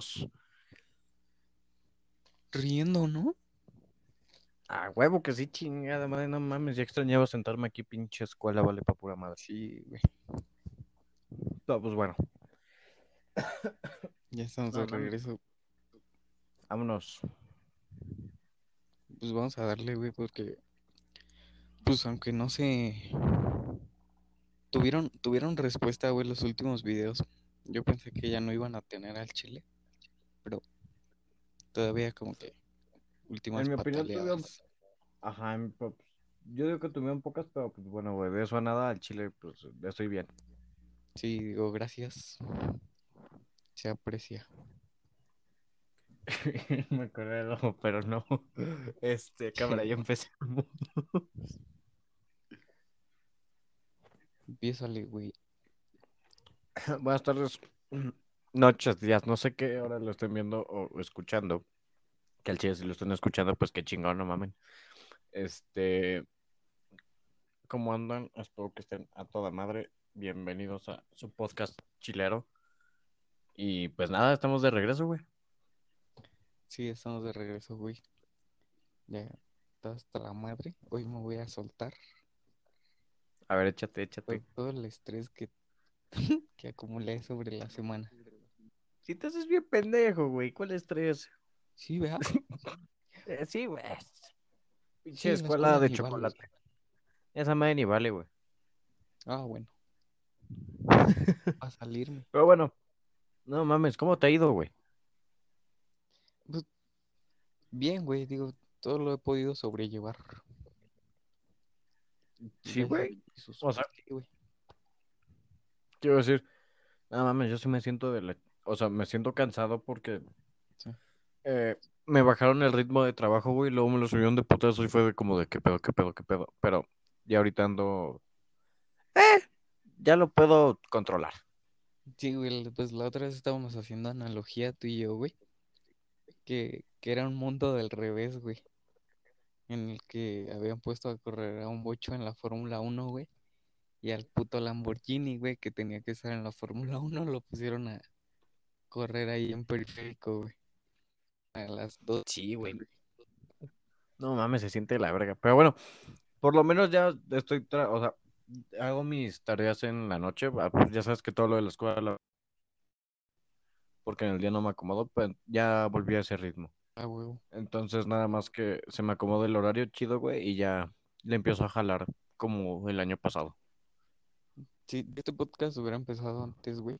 vámonos. Riendo, ¿no? Ah, huevo que sí, chingada madre, no mames, ya extrañaba sentarme aquí, pinche escuela, vale, pa' pura madre. Sí, güey. No, pues bueno, Ya estamos de regreso. vámonos. Pues vamos a darle, güey, porque. Pues aunque no se. Tuvieron, tuvieron respuesta, güey, los últimos videos. Yo pensé que ya no iban a tener al chile. Pero todavía como que. Últimas En mi opinión, tuvieron-. Ajá, pues, yo digo que tuvieron pocas, pero pues bueno, güey, de eso a nada, al chile, pues estoy bien. Sí, digo, gracias. Se aprecia. Me ojo, pero no. Este, cámara, ya empezamos. Empiézale, güey. Buenas tardes, noches, días, no sé qué hora lo estén viendo o escuchando. Que al chile si lo están escuchando, pues qué chingón, no mamen. Este, ¿cómo andan? Espero que estén a toda madre. Bienvenidos a su podcast chilero. Y pues nada, estamos de regreso, güey. Sí, estamos de regreso, güey. Ya está hasta la madre. Hoy me voy a soltar. A ver, échate, échate. todo el estrés que, que acumulé sobre la semana. Si te haces bien pendejo, güey, ¿cuál estrés? Sí, vea. Eh, sí, güey. Sí, Pinche la escuela de vale. chocolate. Esa madre ni vale, güey. Ah, bueno. A salirme. Pero bueno, no mames, ¿cómo te ha ido, güey? Bien, güey, digo, todo lo he podido sobrellevar. Sí, güey. O sea- sí, güey. Quiero decir, no mames, yo sí me siento de la... O sea, me siento cansado porque Sí. eh, me bajaron el ritmo de trabajo, güey, y luego me lo subieron de putazo y fue de como de qué pedo, qué pedo, qué pedo. Pero ya ahorita ando... Eh, ya lo puedo controlar. Sí, güey, pues la otra vez estábamos haciendo analogía tú y yo, güey. Que, que era un mundo del revés, güey. En el que habían puesto a correr a un bocho en la Fórmula 1, güey. Y al puto Lamborghini, güey, que tenía que estar en la Fórmula 1, lo pusieron a correr ahí en periférico, güey. A las dos. Sí, güey. No mames, se siente la verga. Pero bueno, por lo menos ya estoy, tra- o sea, hago mis tareas en la noche. ah, pues ya sabes que todo lo de la escuela, porque en el día no me acomodo, pues ya volví a ese ritmo. Ah, huevo. Entonces nada más que se me acomode el horario chido, güey, y ya le empiezo a jalar como el año pasado. Si este podcast hubiera empezado antes, güey.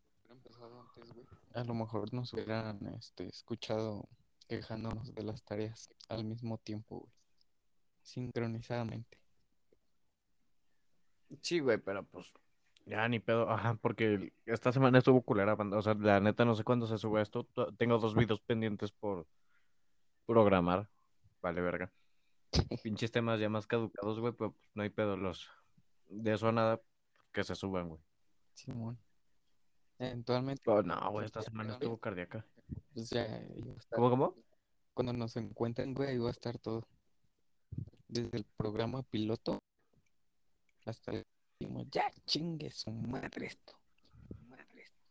A lo mejor nos hubieran este, escuchado quejándonos de las tareas al mismo tiempo, güey. Sincronizadamente. Sí, güey, pero pues ya ni pedo, ajá, porque esta semana estuvo culera, o sea, la neta no sé cuándo se sube esto, to- tengo dos videos pendientes por programar, vale verga. Pinches temas ya más caducados, güey, pero pues, no hay pedo, los de eso a nada que se suban, güey. Simón. Eventualmente, Pero no, güey, esta semana estuvo cardíaca. pues ya, ya va a estar. ¿Cómo, cómo? Cuando nos encuentren, güey, va a estar todo. Desde el programa piloto hasta el último. Ya chingue su madre esto. Madre esto.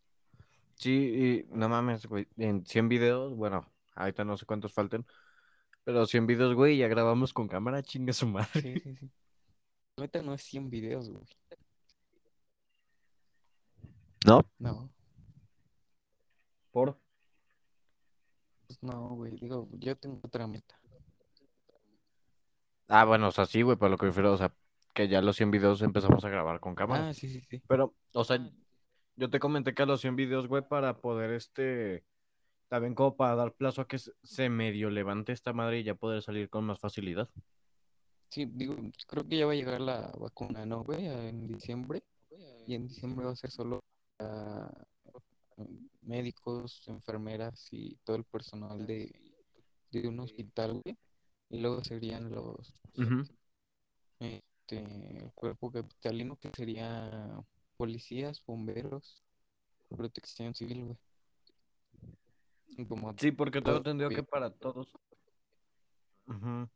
Sí, y no mames, güey, en 100 videos, bueno, ahorita no sé cuántos falten, pero 100 videos, güey, ya grabamos con cámara, chingue su madre. Sí, sí, sí. Ahorita no es 100 videos, güey. ¿No? No, ¿Por? pues no, güey. Digo, yo tengo otra meta. Ah, bueno, o sea, sí, güey, pero lo que refiero, o sea, que ya los 100 videos empezamos a grabar con cámara. Ah, sí, sí, sí. Pero, o sea, yo te comenté que a los 100 videos, güey, para poder, este, también como para dar plazo a que se- medio levante esta madre y ya poder salir con más facilidad. Sí, digo, creo que ya va a llegar la vacuna, ¿no, güey? En diciembre. Y en diciembre va a ser solo médicos, enfermeras y todo el personal de, de un hospital, güey. Y luego serían los, este, el cuerpo capitalino, que sería policías, bomberos, protección civil, güey. Como Sí, porque todo entendido que para todos. Ujú.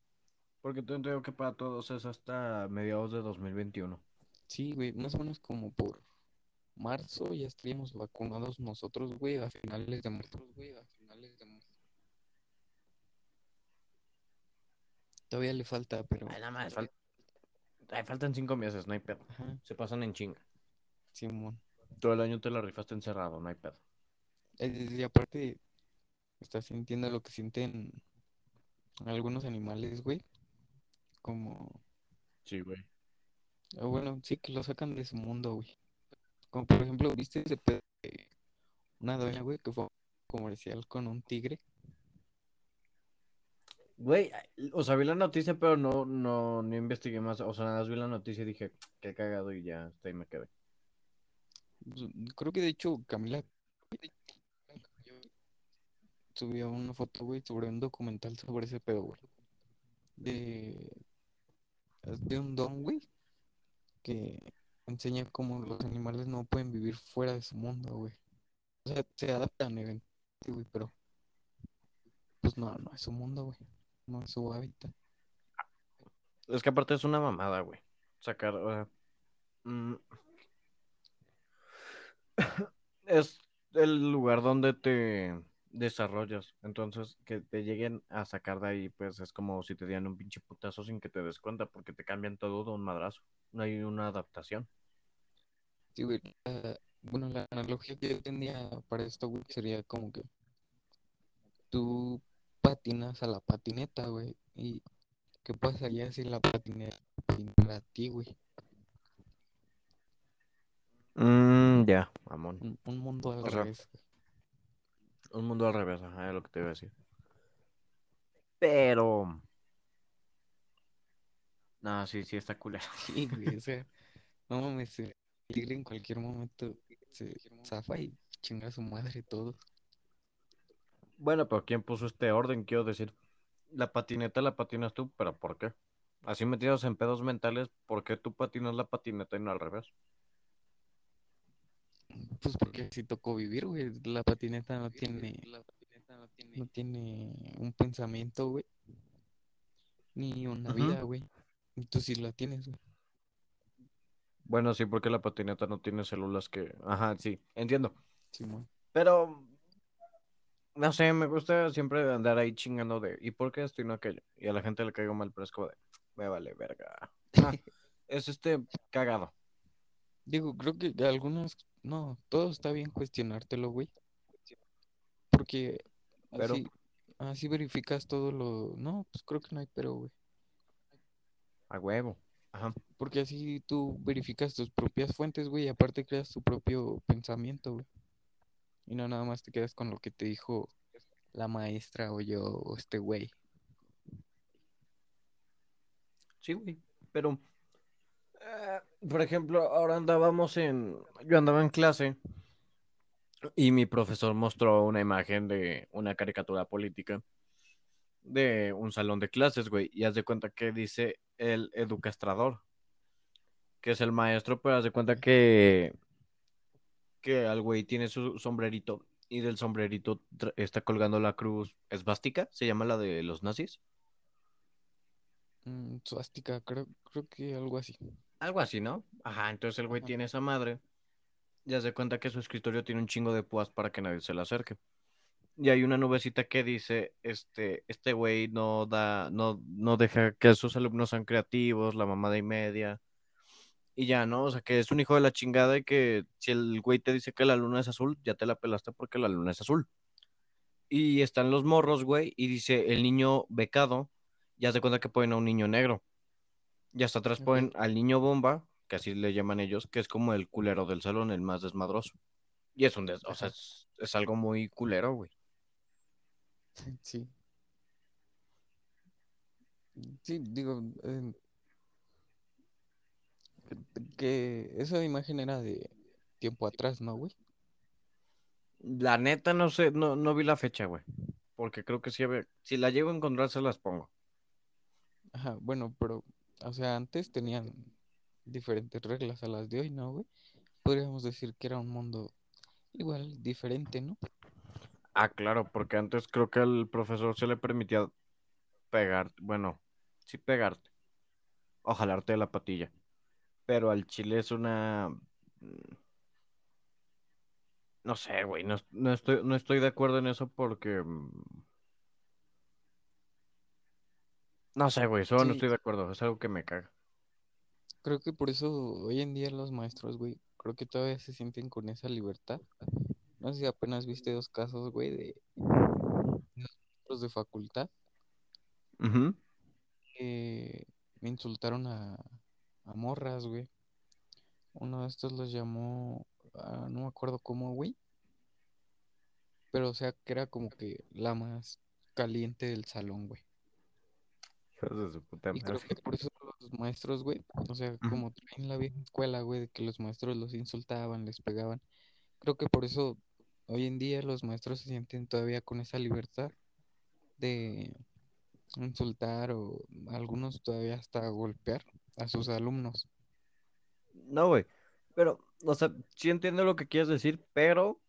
Porque tengo entendido que para todos es hasta mediados de 2021. Sí, güey, más o menos como por marzo ya estaríamos vacunados nosotros, güey, a finales de marzo. Todavía le falta, pero. Ay, nada más, fal- Ay, faltan cinco meses, no hay pedo. Ajá, Se pasan en chinga. Simón. Todo el año te la rifaste encerrado, no hay pedo. Eh, Y aparte, estás sintiendo lo que sienten algunos animales, güey. Como. Sí, güey. ah, Bueno, sí, que lo sacan de su mundo, güey. Como por ejemplo, ¿viste ese pedo de una doña, güey, que fue a un comercial con un tigre? Güey, o sea, vi la noticia, pero no, no, no investigué más. O sea, nada más vi la noticia y dije, qué cagado y ya, hasta ahí me quedé. Pues, Creo que de hecho Camila subió una foto, güey, sobre un documental sobre ese pedo, güey. De, de un don, güey, que enseña cómo los animales no pueden vivir fuera de su mundo, güey. O sea, se adaptan güey, pero pues no, no es su mundo, güey. No es su hábitat. Es que aparte es una mamada, güey. Sacar, mm, es el lugar donde te desarrollas. Entonces, que te lleguen a sacar de ahí, pues es como si te dieran un pinche putazo sin que te des cuenta, porque te cambian todo de un madrazo. No hay una adaptación. Sí, güey. bueno, la analogía que yo tenía para esto, güey, sería como que tú patinas a la patineta, güey. ¿Y qué pasaría si la patineta patinara a ti, güey? Mm, ya, mamón. Un, un mundo al O revés. Un mundo al revés, ajá, es lo que te iba a decir. Pero, no, sí, sí está culero. Sí, güey, o sea, no mames, el tigre en cualquier momento se zafa y chinga a su madre todo. Bueno, pero ¿quién puso este orden? Quiero decir, la patineta la patinas tú, pero ¿por qué? Así metidos en pedos mentales, ¿por qué tú patinas la patineta y no al revés? Pues porque sí tocó vivir, güey. La patineta no tiene, no tiene un pensamiento, güey. Ni una vida, güey. Tú sí la tienes, güey. Bueno, sí, porque la patineta no tiene células que... Ajá, sí, entiendo. Simón. Pero, no sé, me gusta siempre andar ahí chingando de, ¿y por qué esto y no aquello? Y a la gente le caigo mal, pero es como de, me vale verga. Ah, es este cagado. Digo, creo que algunas, no, todo está bien cuestionártelo, güey. Porque Pero, así, así verificas todo lo, no, pues creo que no hay pero, güey. A huevo. Ajá. Porque así tú verificas tus propias fuentes, güey, y aparte creas tu propio pensamiento, güey. Y no nada más te quedas con lo que te dijo la maestra o yo o este güey. Sí, güey. Pero, eh, por ejemplo, ahora andábamos en, yo andaba en clase y mi profesor mostró una imagen de una caricatura política de un salón de clases, güey, y haz de cuenta que dice el educastrador, que es el maestro, pero haz de cuenta que, que al güey tiene su sombrerito y del sombrerito está colgando la cruz esvástica, se llama la de los nazis. Mm, suástica, creo, creo que algo así. Algo así, ¿no? Ajá, entonces el güey tiene esa madre. Ya se cuenta que su escritorio tiene un chingo de púas para que nadie se le acerque. Y hay una nubecita que dice, este, este güey no da, no, no deja que sus alumnos sean creativos, la mamada y media. Y ya, ¿no? O sea, que es un hijo de la chingada y que si el güey te dice que la luna es azul, ya te la pelaste porque la luna es azul. Y están los morros, güey, y dice el niño becado, ya se cuenta que ponen a un niño negro. Y hasta atrás ponen al niño bomba, que así le llaman ellos, que es como el culero del salón, el más desmadroso. Y es un des, o sea, es, es algo muy culero, güey. Sí. Sí, digo, eh, que- esa imagen era de tiempo atrás, ¿no, güey? La neta no sé, no, no vi la fecha, güey. Porque creo que sí si la llego a encontrar se las pongo. Ajá, bueno, pero, o sea, antes tenían diferentes reglas a las de hoy, ¿no, güey? Podríamos decir que era un mundo igual, diferente, ¿no? Ah, claro, porque antes creo que al profesor se le permitía pegar, bueno, sí pegarte, o jalarte de la patilla. Pero al chile es una... No sé, güey, no, no estoy, no estoy de acuerdo en eso porque... mm, No sé, güey, solo no estoy de acuerdo, es algo que me caga. creo que por eso hoy en día los maestros, güey, creo que todavía se sienten con esa libertad. No sé si apenas viste dos casos, güey, de maestros de facultad que me insultaron a, a morras, güey. Uno de estos los llamó, ah, no me acuerdo cómo, güey, pero o sea que era como que la más caliente del salón, güey. Hijos de su puta Y creo madre. que por eso los maestros, güey, o sea, como traen la vieja escuela, güey, de que los maestros los insultaban, les pegaban. Creo que por eso hoy en día los maestros se sienten todavía con esa libertad de insultar o algunos todavía hasta golpear a sus alumnos. No, güey, pero, o sea, sí entiendo lo que quieres decir, pero,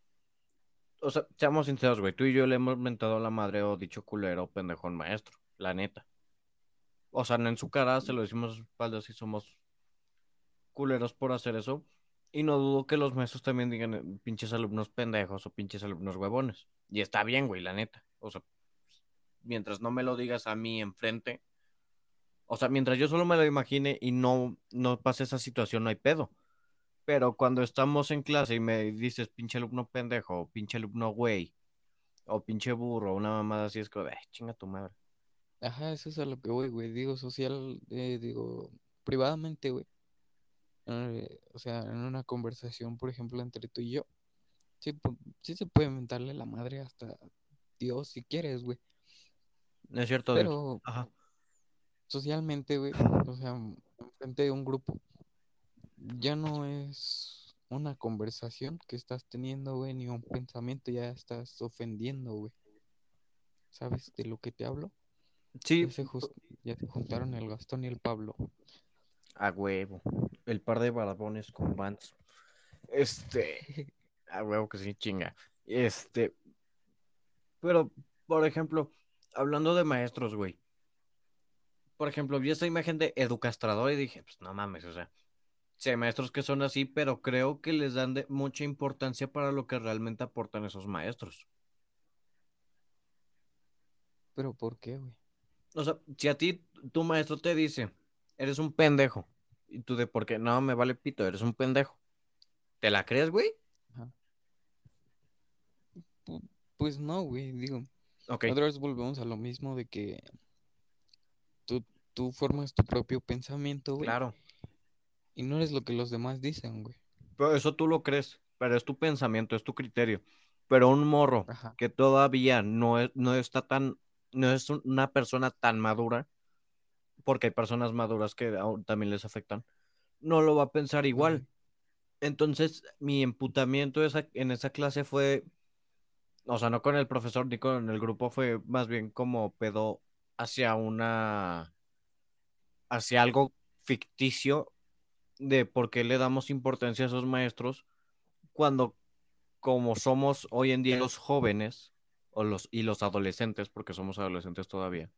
o sea, seamos sinceros, güey, tú y yo le hemos mentado a la madre o dicho culero al maestro, la neta. O sea, en su cara, se lo decimos espaldas y somos culeros por hacer eso. Y no dudo que los maestros también digan eh, pinches alumnos pendejos o pinches alumnos huevones. Y está bien, güey, la neta. O sea, mientras no me lo digas a mí enfrente, o sea, mientras yo solo me lo imagine y no, no pase esa situación, no hay pedo. Pero cuando estamos en clase y me dices pinche alumno pendejo, o pinche alumno güey, o pinche burro, una mamada así, es como, eh, chinga tu madre. Ajá, eso es a lo que voy, güey. Digo, social, eh, digo, privadamente, güey. Eh, o sea, en una conversación, por ejemplo, entre tú y yo, sí, sí se puede mentarle la madre hasta Dios si quieres, güey. No es cierto. Pero Ajá. socialmente, güey, o sea, enfrente de un grupo, ya no es una conversación que estás teniendo, güey, ni un pensamiento, ya estás ofendiendo, güey. ¿Sabes de lo que te hablo? Sí, Ya se, ya se juntaron el Gastón y el Pablo. A huevo. El par de barbones con Vans. Este, a huevo que sí, chinga. Este, pero, por ejemplo, hablando de maestros, güey. Por ejemplo, vi esa imagen de educastrador y dije, pues no mames, o sea, sí hay maestros que son así, pero creo que les dan de mucha importancia para lo que realmente aportan esos maestros. ¿Pero por qué, güey? O sea, si a ti tu maestro te dice, eres un pendejo, y tú de por qué, no, me vale pito, eres un pendejo. ¿Te la crees, güey? Pues no, güey, digo, Ok, otra vez volvemos a lo mismo de que tú, tú formas tu propio pensamiento, güey, claro. y no eres lo que los demás dicen, güey. Pero eso tú lo crees, pero es tu pensamiento, es tu criterio. Pero un morro Ajá. que todavía no, es, no está tan, no es un- una persona tan madura, porque hay personas maduras que aún también les afectan, no lo va a pensar igual. Entonces, mi emputamiento esa, en esa clase fue, o sea, no con el profesor ni con el grupo, fue más bien como pedo hacia una, hacia algo ficticio de por qué le damos importancia a esos maestros cuando como somos hoy en día los jóvenes o los, y los adolescentes, porque somos adolescentes todavía,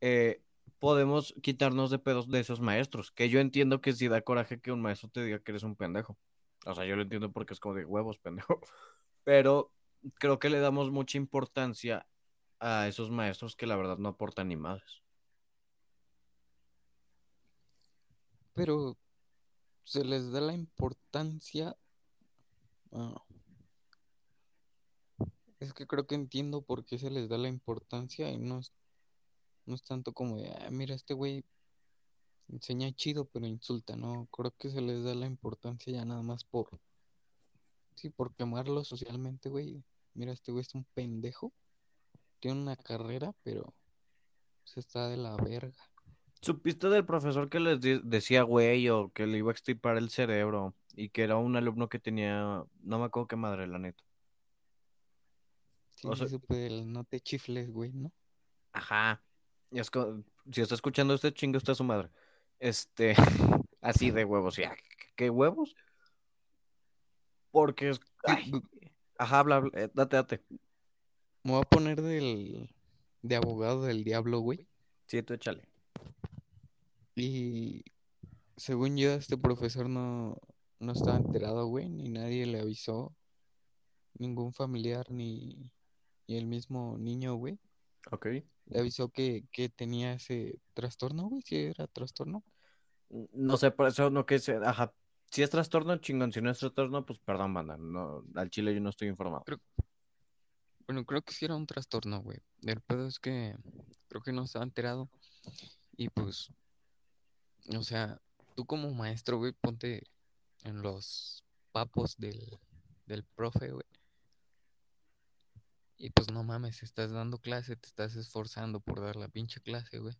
eh, podemos quitarnos de pedos de esos maestros, que yo entiendo que si da coraje que un maestro te diga que eres un pendejo. O sea, yo lo entiendo porque es como de huevos, pendejo. Pero creo que le damos mucha importancia a esos maestros que la verdad no aportan ni madres. Pero se les da la importancia. es que creo que entiendo por qué se les da la importancia y no es, no es tanto como de, "Ah, mira, este güey enseña chido, pero insulta, ¿no? Creo que se les da la importancia ya nada más por, sí, por quemarlo socialmente, güey. Mira, este güey es un pendejo, tiene una carrera, pero se está de la verga. ¿Supiste del profesor que les de- decía güey o que le iba a extirpar el cerebro y que era un alumno que tenía, no me acuerdo qué madre, la neta? Sí, O sea, supe no te chifles, güey, ¿no? ajá. Es si está escuchando este chingo, está su madre. Este, así de huevos, ya. ¿Qué huevos? Porque es. Ay, ajá, habla, habla, eh, date, date. me voy a poner del, de abogado del diablo, güey. Sí, tú échale. Y según yo, este profesor no, no estaba enterado, güey, ni nadie le avisó ningún familiar ni, ni el mismo niño, güey, Ok. Le avisó que, que tenía ese trastorno, güey, si era trastorno. No sé, por eso no que se, ajá. Si es trastorno, chingón. Si no es trastorno, pues perdón, banda. No, al chile yo no estoy informado. Bueno, creo que sí era un trastorno, güey. El pedo es que creo que no estaba enterado. Y pues, o sea, tú como maestro, güey, ponte en los papos del, del profe, güey. Y pues no mames, estás dando clase, te estás esforzando por dar la pinche clase, güey.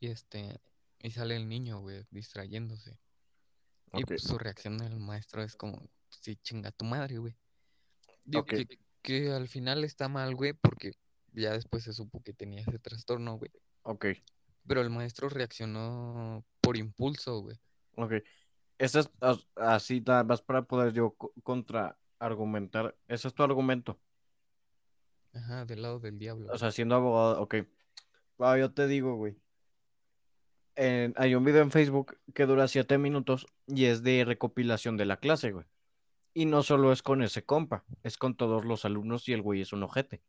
Y este, y sale el niño, güey, distrayéndose. Y pues su reacción del maestro es como, sí, chinga tu madre, güey. Digo que, que al final está mal, güey, porque ya después se supo que tenía ese trastorno, güey. Ok. Pero el maestro reaccionó por impulso, güey. Ok. Ese es as- así nada más para poder yo co- contraargumentar. Ese es tu argumento. Ajá, del lado del diablo. O sea, siendo abogado, ok. Va, yo te digo, güey. En- hay un video en Facebook que dura siete minutos y es de recopilación de la clase, güey. Y no solo es con ese compa, es con todos los alumnos y el güey es un ojete.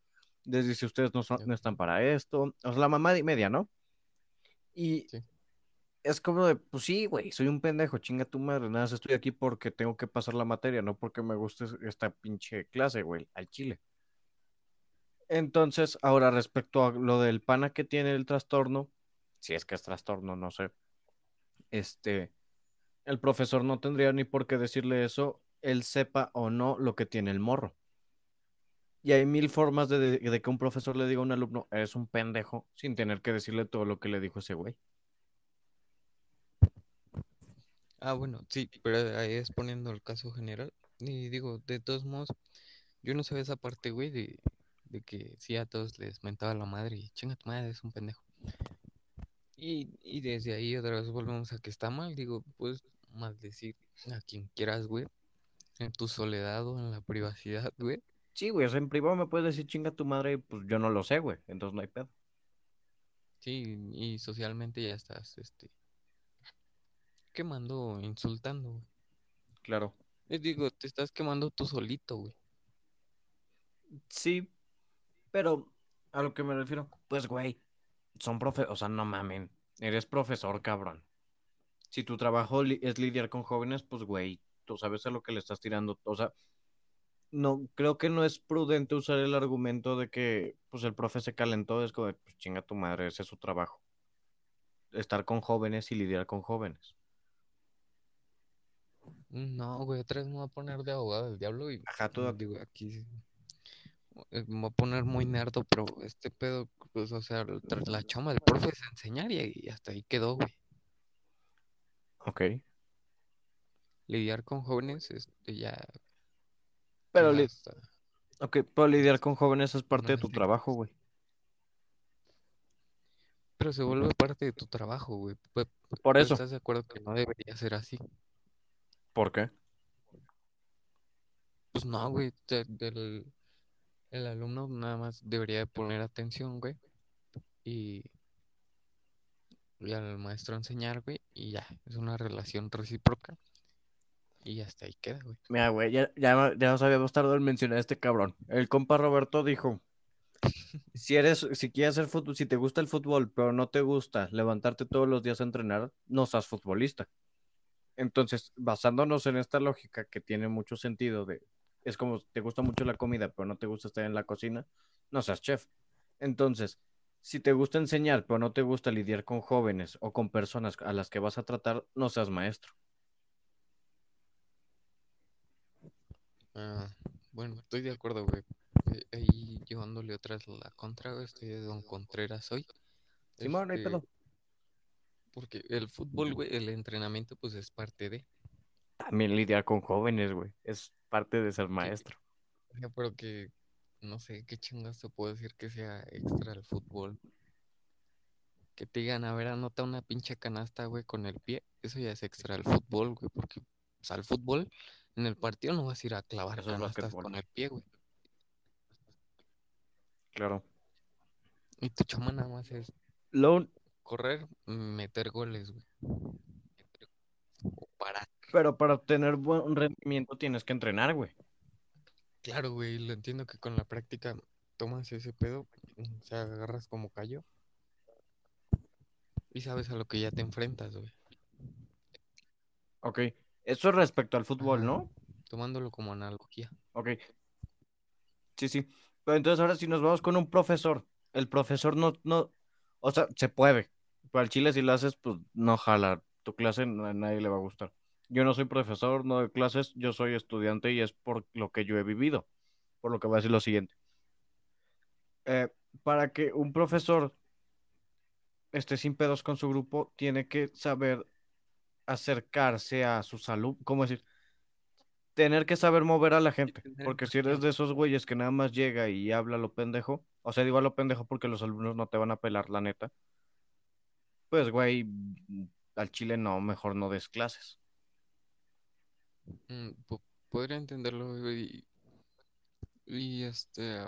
Desde si ustedes no, son- no están para esto, o sea, la mamá y media, ¿no? Y Sí. Es como de, pues sí, güey, soy un pendejo, chinga tu madre, nada, estoy aquí porque tengo que pasar la materia, no porque me guste esta pinche clase, güey, al chile. Entonces, ahora respecto a lo del pana que tiene el trastorno, si es que es trastorno, no sé, este, el profesor no tendría ni por qué decirle eso, él sepa o no lo que tiene el morro. Y hay mil formas de, de- de que un profesor le diga a un alumno, eres un pendejo, sin tener que decirle todo lo que le dijo ese güey. Ah, bueno, sí, pero ahí es poniendo el caso general. Y digo, de todos modos, yo no sabía esa parte, güey, de, de que sí a todos les mentaba la madre y chinga tu madre, es un pendejo. Y, y desde ahí otra vez volvemos a que está mal, digo, puedes maldecir a quien quieras, güey, en tu soledad o en la privacidad, güey. Sí, güey, o sea, en privado me puedes decir chinga tu madre, y pues yo no lo sé, güey, entonces no hay pedo. Sí, y socialmente ya estás, este, quemando, insultando, güey. Claro. Les digo, te estás quemando tú solito, güey. Sí, pero a lo que me refiero, pues, güey, son profe, o sea, no mamen, eres profesor, cabrón. Si tu trabajo li- es lidiar con jóvenes, pues, güey, tú sabes a lo que le estás tirando, o sea, no, creo que no es prudente usar el argumento de que, pues, el profe se calentó, es como, de, pues, chinga tu madre, ese es su trabajo. Estar con jóvenes y lidiar con jóvenes. No, güey, otra vez me voy a poner de abogado del diablo y Ajá, date. digo, aquí eh, me voy a poner muy nerdo, pero este pedo, pues, o sea, la chamba del profe es enseñar y, y hasta ahí quedó, güey. Ok. Lidiar con jóvenes, este, ya, Pero, ya li- hasta ok, pero lidiar con jóvenes es parte de tu trabajo, güey. Pero se vuelve parte de tu trabajo, güey. Por eso. ¿Estás de acuerdo que no debería ser así? ¿Por qué? Pues no, güey, del- el alumno nada más debería de poner atención, güey, y, y al maestro enseñar, güey, y ya, es una relación recíproca y hasta ahí queda, güey. Mira, güey, ya, ya, ya nos habíamos tardado en mencionar a este cabrón. El compa Roberto dijo, si eres, si quieres hacer fútbol, si te gusta el fútbol, pero no te gusta levantarte todos los días a entrenar, no seas futbolista. Entonces, basándonos en esta lógica que tiene mucho sentido de, es como te gusta mucho la comida, pero no te gusta estar en la cocina, no seas chef. Entonces, si te gusta enseñar, pero no te gusta lidiar con jóvenes o con personas a las que vas a tratar, no seas maestro. Ah, bueno, estoy de acuerdo, güey. Eh, Ahí llevándole otras la contra, güey, estoy de Don Contreras hoy. Simón, no hay Este, pedo. Porque el fútbol, güey, el entrenamiento, pues es parte de. También lidiar con jóvenes, güey. Es parte de ser maestro. Sea, pero que no sé qué chingas te puedo decir que sea extra el fútbol. Que te digan, a ver, anota una pinche canasta, güey, con el pie. Eso ya es extra el fútbol, güey, porque, o sea, el fútbol en el partido no vas a ir a clavar Eso es canastas con el pie, güey. Claro. Y tu chama nada más es Lo, correr, meter goles, güey. O parar. pero para obtener buen rendimiento tienes que entrenar, güey. Claro, güey, lo entiendo que con la práctica tomas ese pedo, o sea, agarras como callo y sabes a lo que ya te enfrentas, güey. Ok. Eso es respecto al fútbol, Ajá, ¿no? Tomándolo como analogía. Ok. Sí, sí. Pero entonces ahora si nos vamos con un profesor, el profesor no, no, o sea, se puede. Pero al chile si lo haces, pues no jala. Tu clase a nadie le va a gustar. Yo no soy profesor, no doy clases, yo soy estudiante y es por lo que yo he vivido. Por lo que voy a decir lo siguiente. Eh, para que un profesor esté sin pedos con su grupo, tiene que saber acercarse a su salud, ¿cómo decir? Tener que saber mover a la gente, porque si eres de esos güeyes que nada más llega y habla a lo pendejo, o sea, digo a lo pendejo porque los alumnos no te van a pelar, la neta, pues güey, al chile no, mejor no des clases. mm, po- podría entenderlo, güey. Y este,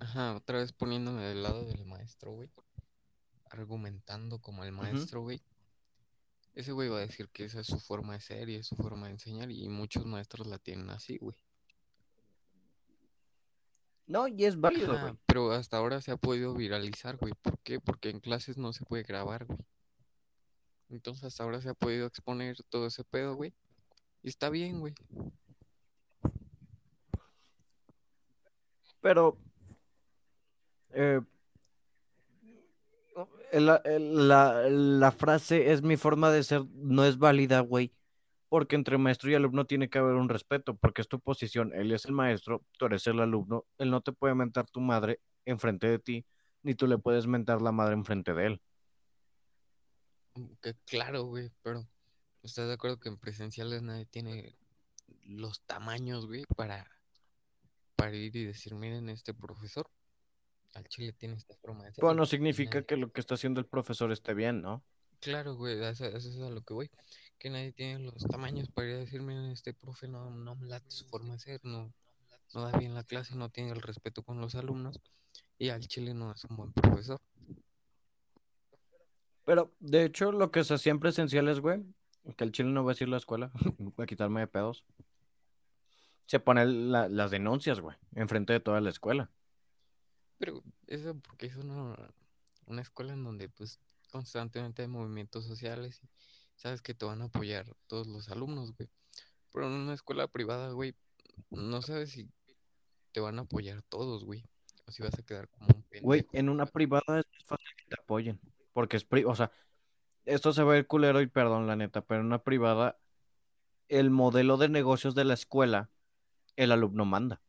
ajá, otra vez poniéndome del lado del maestro, güey, argumentando como el maestro, güey. Ese güey va a decir que esa es su forma de ser y es su forma de enseñar y muchos maestros la tienen así, güey. No, y es válido, güey. pero hasta ahora se ha podido viralizar, güey. ¿Por qué? Porque en clases no se puede grabar, güey. Entonces hasta ahora se ha podido exponer todo ese pedo, güey. Y está bien, güey. Pero eh, la, la, la frase es mi forma de ser no es válida, güey. Porque entre maestro y alumno tiene que haber un respeto, porque es tu posición, él es el maestro, tú eres el alumno, él no te puede mentar tu madre enfrente de ti, ni tú le puedes mentar la madre enfrente de él. Que claro, güey, pero ¿estás de acuerdo que en presenciales nadie tiene los tamaños, güey, para, para ir y decir, miren, este profesor al chile tiene esta forma de ser Pero y, no y significa nadie. que lo que está haciendo el profesor esté bien, ¿no? Claro, güey, eso, eso es a lo que voy. Que nadie tiene los tamaños para ir a decir, miren, este profe no, no me late su forma de ser, no, no da bien la clase, no tiene el respeto con los alumnos y al chile no es un buen profesor. Pero de hecho, lo que se hacía en presenciales, güey, que el chile no va a decir la escuela, voy a quitarme de pedos, se ponen la- las denuncias, güey, enfrente de toda la escuela. Pero eso porque es una, una escuela en donde pues constantemente hay movimientos sociales y sabes que te van a apoyar todos los alumnos, güey. Pero en una escuela privada, güey, no sabes si te van a apoyar todos, güey. O si vas a quedar como un Güey, pendejo. en una privada es fácil que te apoyen, porque es pri, o sea, esto se va a ir culero y perdón, la neta, pero en una privada el modelo de negocios de la escuela, el alumno manda.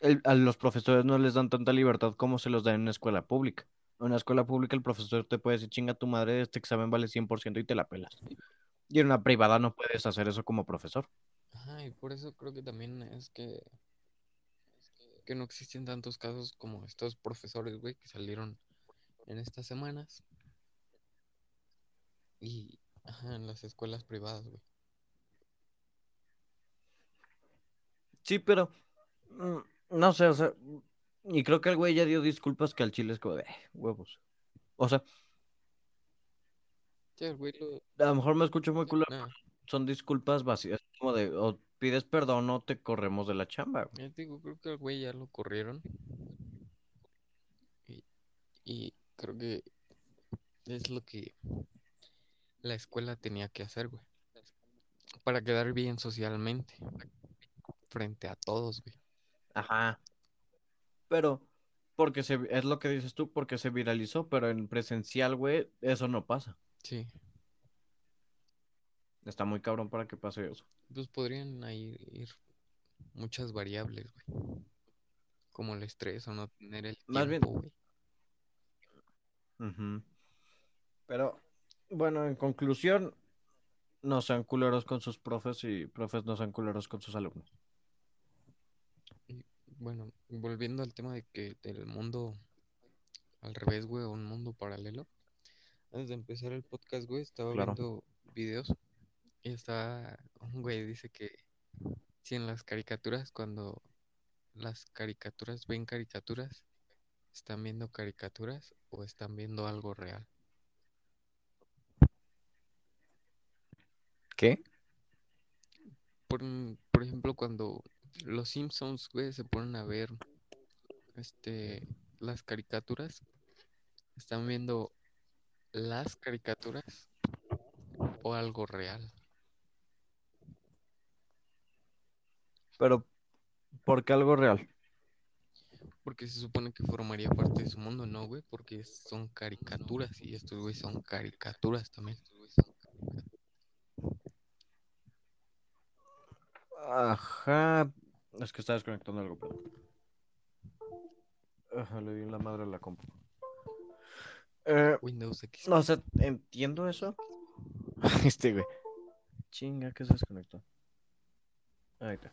El- a los profesores no les dan tanta libertad como se los dan en una escuela pública. En una escuela pública el profesor te puede decir, chinga tu madre, este examen vale 100% y te la pelas. Y en una privada no puedes hacer eso como profesor. Ajá, y por eso creo que también es que, que no existen tantos casos como estos profesores, güey, que salieron en estas semanas y, ajá, en las escuelas privadas, güey. Sí, pero mm, no sé, o sea, y creo que el güey ya dio disculpas que al chile es como de "Eh, huevos. O sea, Sí, el güey lo... a lo mejor me escucho muy culo, Nah, son disculpas vacías, como de o pides perdón o te corremos de la chamba. güey. te digo, creo que el güey ya lo corrieron y, y creo que es lo que la escuela tenía que hacer, güey. Para quedar bien socialmente frente a todos, güey. Ajá. Pero, porque se, es lo que dices tú, porque se viralizó, pero en presencial, güey, eso no pasa. Sí, Está muy cabrón para que pase eso. pues podrían ahí ir muchas variables, güey. Como el estrés o no tener el Más tiempo, bien, güey. Pero, bueno, en conclusión, no sean culeros con sus profes y profes no sean culeros con sus alumnos. Bueno, volviendo al tema de que del mundo al revés, güey, o un mundo paralelo. Antes de empezar el podcast, güey, estaba Claro. viendo videos y estaba un güey dice que si en las caricaturas, cuando las caricaturas ven caricaturas, están viendo caricaturas o están viendo algo real. ¿Qué? por, por ejemplo, cuando los Simpsons, güey, se ponen a ver este las caricaturas, están viendo las caricaturas o algo real. Pero, ¿por qué algo real? Porque se supone que formaría parte de su mundo, ¿no, güey? Porque son caricaturas y estos, güey, son caricaturas también. Ajá. Es que estaba desconectando algo, pero. Ajá, le di en la madre a la compu. Eh, Windows X. no, o sea, entiendo eso. Este, güey. Chinga, que se desconectó. Ahí está.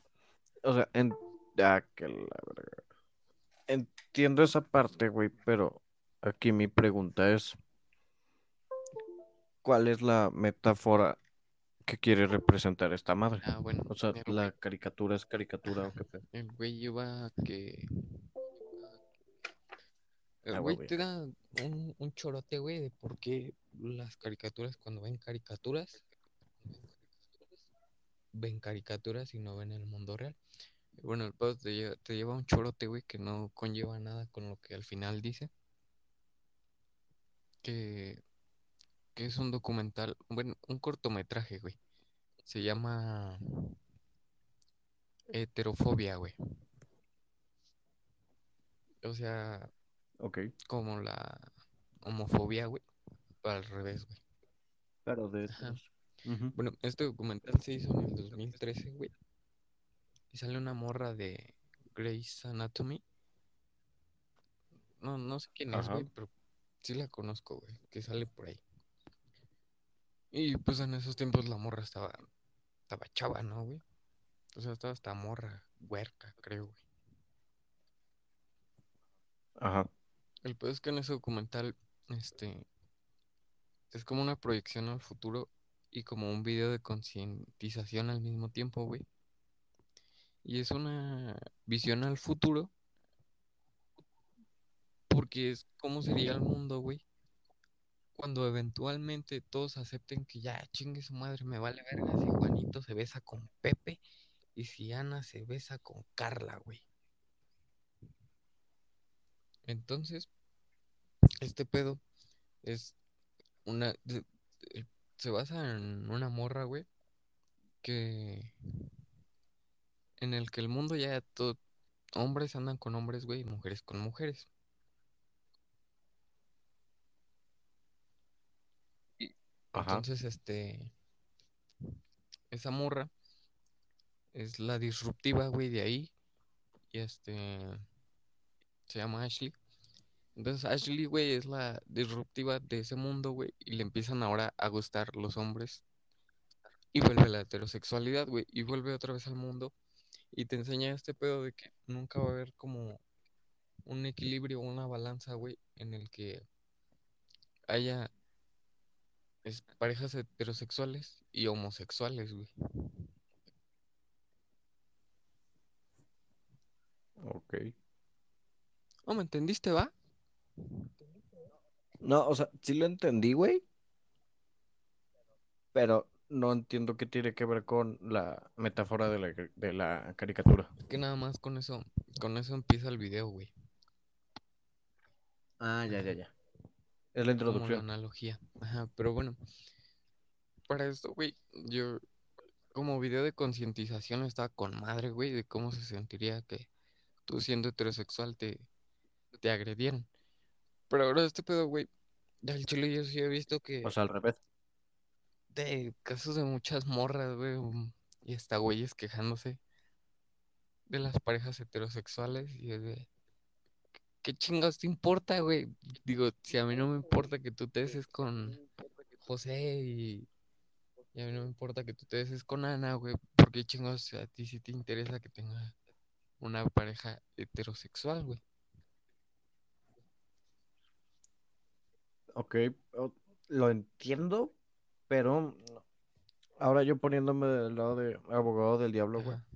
O sea, en... ah, que la verga. Entiendo esa parte, güey, pero aquí mi pregunta es: ¿cuál es la metáfora que quiere representar esta madre? Ah, bueno. O sea, la caricatura es caricatura o qué pedo. El güey lleva a que. El Ah, güey güey. te da un, un chorote, güey, de por qué las caricaturas, cuando ven caricaturas, ven caricaturas y no ven el mundo real. Bueno, el pedo te lleva, te lleva un chorote, güey, que no conlleva nada con lo que al final dice. Que, que es un documental, bueno, un cortometraje, güey. Se llama Heterofobia, güey. O sea, Ok. como la homofobia, güey. Al revés, güey. Pero de. Ujú. Bueno, este documental se hizo en el 2013, güey. Y sale una morra de Grey's Anatomy. No, no sé quién es, güey, pero sí la conozco, güey. Que sale por ahí. Y pues en esos tiempos la morra estaba, estaba chava, ¿no, güey? O sea, estaba hasta morra, huerca, creo, güey. Ajá. El peor es que en ese documental, este, es como una proyección al futuro y como un video de concientización al mismo tiempo, güey. Y es una visión al futuro porque es cómo sería el mundo, güey. Cuando eventualmente todos acepten que ya chingue su madre, me vale verga si Juanito se besa con Pepe y si Ana se besa con Carla, güey. Entonces, este pedo es una. de- se basa en una morra, güey, que. En el que el mundo ya todo. Hombres andan con hombres, güey, y mujeres con mujeres. Entonces, este. Esa morra es la disruptiva, güey, de ahí. Y este. Se llama Ashley. Entonces, Ashley, güey, es la disruptiva de ese mundo, güey. Y le empiezan ahora a gustar los hombres. Y vuelve la heterosexualidad, güey. Y vuelve otra vez al mundo. Y te enseña este pedo de que nunca va a haber como un equilibrio, una balanza, güey, en el que haya es, parejas heterosexuales y homosexuales, güey. Ok. ¿No me entendiste, va? No, o sea, sí lo entendí, güey. Pero no entiendo qué tiene que ver con la metáfora de la, de la caricatura. Que nada más con eso, con eso empieza el video, güey. Ah, ya, ya, ya. Es la Como la introducción. analogía. Ajá, pero bueno. Para esto, güey, yo como video de concientización estaba con madre, güey, de cómo se sentiría que tú siendo heterosexual te, te agredieran. Pero ahora este pedo, güey, del chile yo sí he visto que O sea, al revés. de casos de muchas morras, güey, y hasta güeyes quejándose de las parejas heterosexuales y es de ¿qué chingados te importa, güey? Digo, si a mí no me importa que tú te beses con José y, y a mí no me importa que tú te beses con Ana, güey, ¿por qué chingados a ti sí te interesa que tenga una pareja heterosexual, güey? Ok, lo entiendo, pero ahora yo poniéndome del lado de abogado del diablo, güey. Ajá.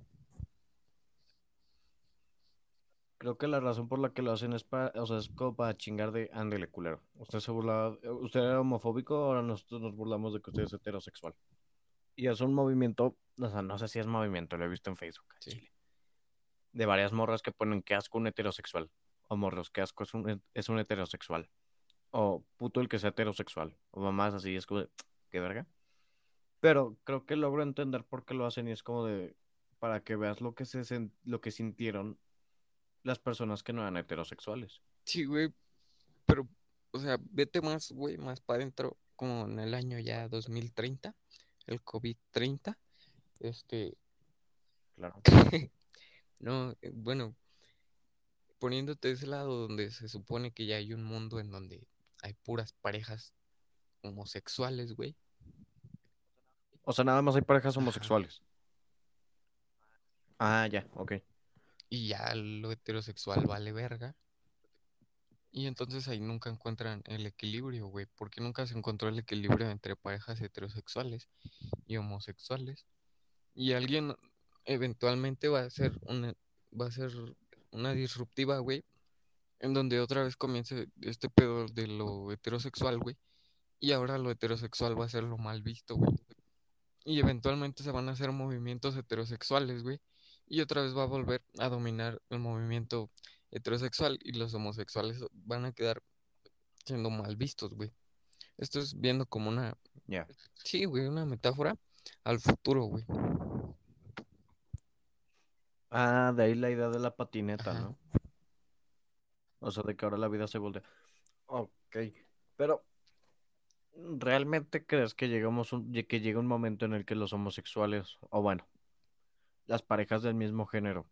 Creo que la razón por la que lo hacen es para, o sea, es como para chingar de ándele, culero. Usted se burlaba, usted era homofóbico, ahora nosotros nos burlamos de que usted es heterosexual. Y es un movimiento, o sea, no sé si es movimiento, lo he visto en Facebook. al Sí. chile. De varias morras que ponen que asco un heterosexual. O morros, que asco es un, es un heterosexual. O puto el que sea heterosexual. O mamás así, es como de, qué verga. Pero creo que logro entender por qué lo hacen y es como de, para que veas lo que, se, lo que sintieron las personas que no eran heterosexuales. Sí, güey, pero, o sea, vete más, güey, más para adentro, como en el año ya 2030, el COVID-30, este, Claro. no, bueno, poniéndote de ese lado donde se supone que ya hay un mundo en donde hay puras parejas homosexuales, güey, O sea, nada más hay parejas homosexuales. Ah, ya, ok. Y ya lo heterosexual vale verga. Y entonces ahí nunca encuentran el equilibrio, güey, porque nunca se encontró el equilibrio entre parejas heterosexuales y homosexuales. Y alguien eventualmente va a ser una, va a ser una disruptiva, güey, en donde otra vez comience este pedo de lo heterosexual, güey. Y ahora lo heterosexual va a ser lo mal visto, güey. Y eventualmente se van a hacer movimientos heterosexuales, güey. Y otra vez va a volver a dominar el movimiento heterosexual y los homosexuales van a quedar siendo mal vistos, güey. Esto es viendo como una, Ya. sí, güey, una metáfora al futuro, güey. Ah, de ahí la idea de la patineta, Ajá. ¿no? O sea, de que ahora la vida se voltea. Ok, pero ¿realmente crees que llegamos un, que llega un momento en el que los homosexuales, o bueno, las parejas del mismo género,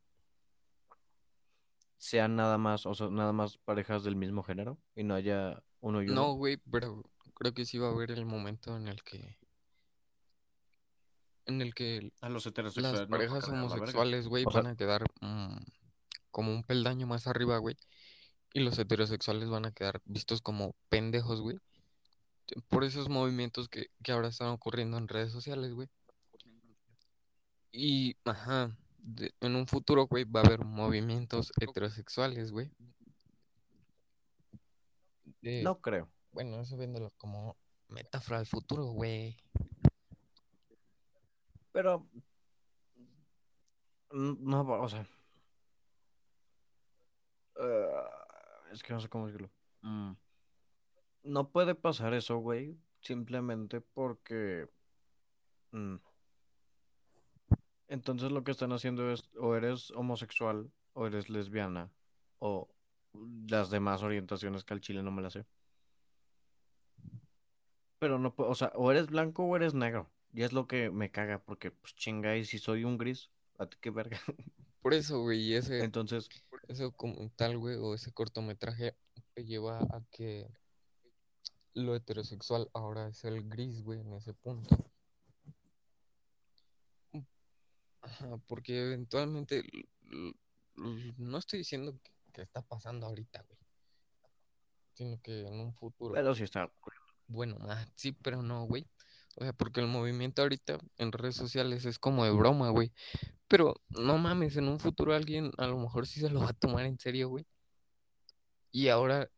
sean nada más, o sea, nada más parejas del mismo género y no haya uno y uno? No, güey, pero creo que sí va a haber el momento en el que en el que A los las heterosexuales no, parejas homosexuales, güey, sea- van a quedar mm, como un peldaño más arriba, güey. Y los heterosexuales van a quedar vistos como pendejos, güey. Por esos movimientos que, que ahora están ocurriendo en redes sociales, güey. Y, ajá, de- en un futuro, güey, va a haber movimientos heterosexuales, güey. De- No creo. Bueno, eso viéndolo como metáfora al futuro, güey. Pero no, o sea, eh, es que no sé cómo decirlo. Mm, No puede pasar eso, güey, simplemente porque mm, entonces lo que están haciendo es o eres homosexual o eres lesbiana o las demás orientaciones que al chile no me las sé. Pero no, o sea, o eres blanco o eres negro. Y es lo que me caga porque pues chinga y si soy un gris, a ti qué verga. Por eso, güey, y ese, Entonces, eso como tal, güey, o ese cortometraje te lleva a que lo heterosexual ahora es el gris, güey, en ese punto. Ajá, porque eventualmente, no estoy diciendo que, que está pasando ahorita, güey, sino que en un futuro. pero sí está. Bueno, ah, sí, pero no, güey. O sea, porque el movimiento ahorita en redes sociales es como de broma, güey. Pero no mames, en un futuro alguien a lo mejor sí se lo va a tomar en serio, güey. Y ahora